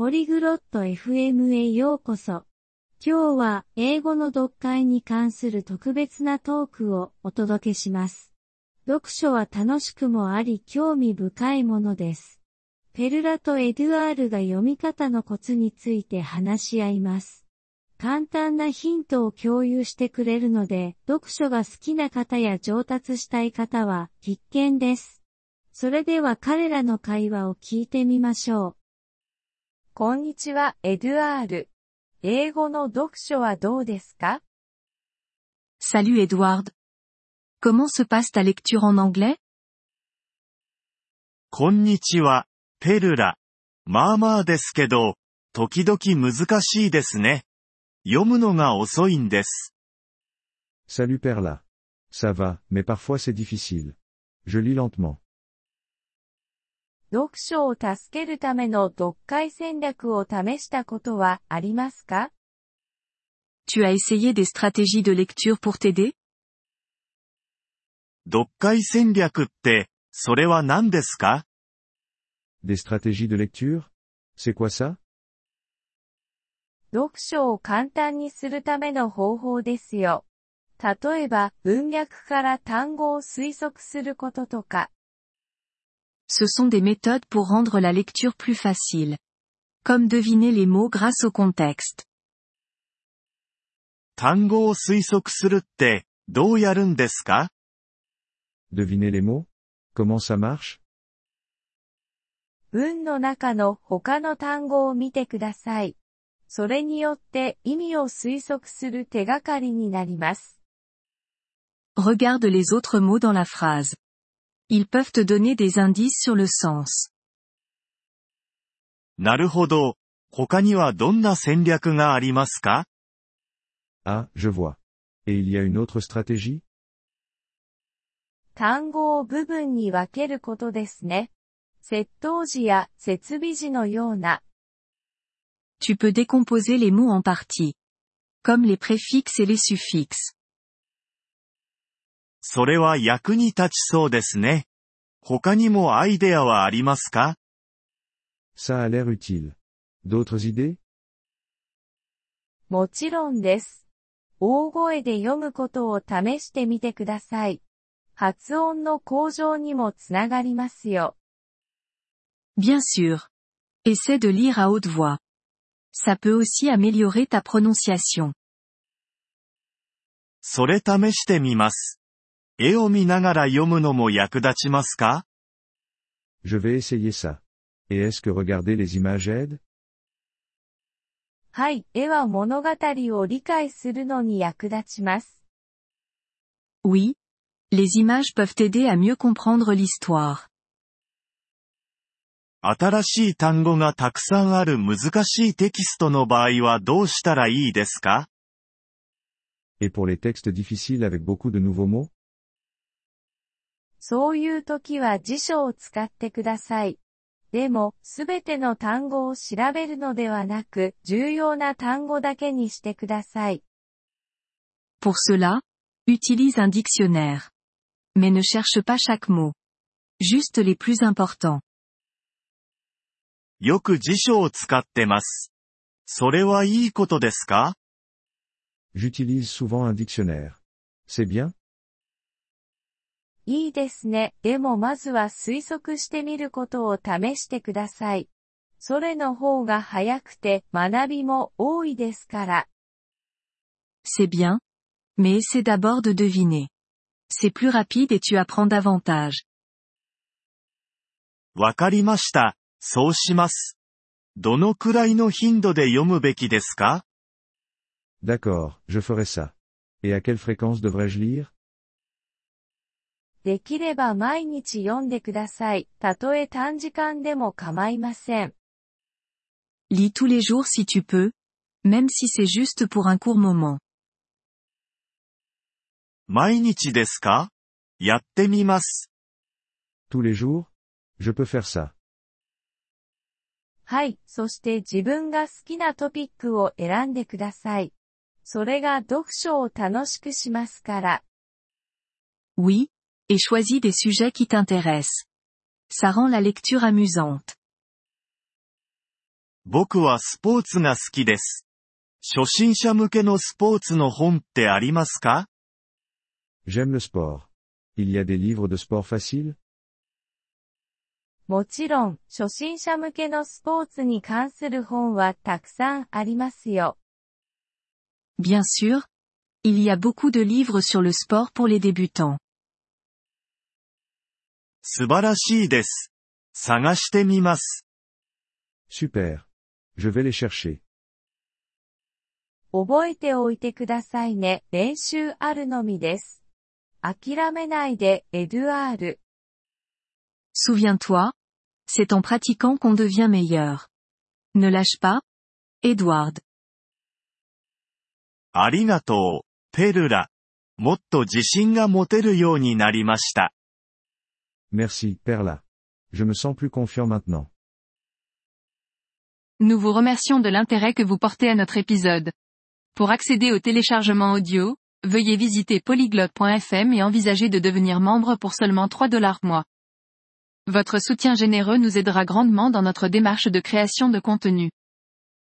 ポリグロット FM へようこそ。今日は英語の読解に関する特別なトークをお届けします。読書は楽しくもあり興味深いものです。ペルラとエドゥアールが読み方のコツについて話し合います。簡単なヒントを共有してくれるので、読書が好きな方や上達したい方は必見です。それでは彼らの会話を聞いてみましょう。こんにちは、エドゥアール。英語の読書はどうですか Salut Edward. Comment se passe ta lecture en anglais こんにちは、ペルラ。まあまあですけど、時々難しいですね。読むのが遅いんです。Salut Perla. Ça va, mais parfois c'est difficile. Je lis lentement. 読書を助けるための読解戦略を試したことはありますか Tu as essayé des stratégies de lecture pour t'aider? 読解戦略って、それは何ですか Des stratégies de lecture? C'est quoi ça? 読書を簡単にするための方法ですよ。例えば、文脈から単語を推測することとか。ce sont des méthodes pour rendre la lecture plus facile. Comme deviner les mots grâce au contexte. Deviner les mots Comment ça marche 文の中の他の単語を見てください。それによって意味を推測する手がかりになります。Regarde les autres mots dans la phrase. Ils peuvent te donner des indices sur le sens. なるほど。他にはどんな戦略がありますか Ah, je vois. Et il y a une autre stratégie 単語を部分に分けることですね。窃盗時や設備時のような。Tu peux décomposer les mots en parties. Comme les préfixes et les suffixes. それは役に立ちそうですね。他にもアイデアはありますか Ça a l'air utile. D'autres idées? もちろんです。大声で読むことを試してみてください。発音の向上にもつながりますよ。Bien sûr. Essaie de lire à haute voix. Ça peut aussi améliorer ta prononciation. それ試してみます。絵を見ながら読むのも役立ちますか Je vais essayer ça. Et est-ce que regarder les images aide? はい、絵は物語を理解するのに役立ちます。Oui. Les images peuvent aider à mieux comprendre l'histoire. 新しい単語がたくさんある難しいテキストの場合はどうしたらいいですか Et pour les textes difficiles avec beaucoup de nouveaux mots? そういう時は辞書を使ってください。でも、すべての単語を調べるのではなく、重要な単語だけにしてください。Pour cela, utilise un dictionnaire. Mais ne cherche pas chaque mot. Juste les plus importants. よく辞書を使ってます。それはいいことですか J'utilise souvent un dictionnaire. C'est bien? いいですね。でもまずは推測してみることを試してください。それの方が早くて学びも多いですから。C'est bien. Mais essaie d'abord de deviner. C'est plus rapide et tu apprends davantage. わかりました。そうします。どのくらいの頻度で読むべきですか D'accord, je ferai ça. Et à quelle fréquence devrais-je lire できれば毎日読んでください。たとえ短時間でも構いません。Lis tous les jours si tu peux, même si c'est juste pour un court moment. 毎日ですかやってみます。Tous les jours? Je peux faire ça. はい、そして自分が好きなトピックを選んでください。それが読書を楽しくしますから。Oui, et choisis des sujets qui t'intéressent. Ça rend la lecture amusante. 僕はスポーツが好きです。初心者向けのスポーツの本ってありますか J'aime le sport. Il y a des livres de sport faciles もちろん、初心者向けのスポーツに関する本はたくさんありますよ。 Bien sûr. Il y a beaucoup de livres sur le sport pour les débutants. 素晴らしいです。探してみます。Super. Je vais les chercher. 覚えておいてくださいね。練習あるのみです。諦めないで、エドゥアール。Souviens-toi. C'est en pratiquant qu'on devient meilleur. Ne lâche pas. Edward. ありがとう、ペルラ。もっと自信が持てるようになりました。Merci, Perla. Je me sens plus confiant maintenant. Nous vous remercions de l'intérêt que vous portez à notre épisode. Pour accéder au téléchargement audio, veuillez visiter polyglotte.fm et envisager de devenir membre pour seulement 3 dollars mois. Votre soutien généreux nous aidera grandement dans notre démarche de création de contenu.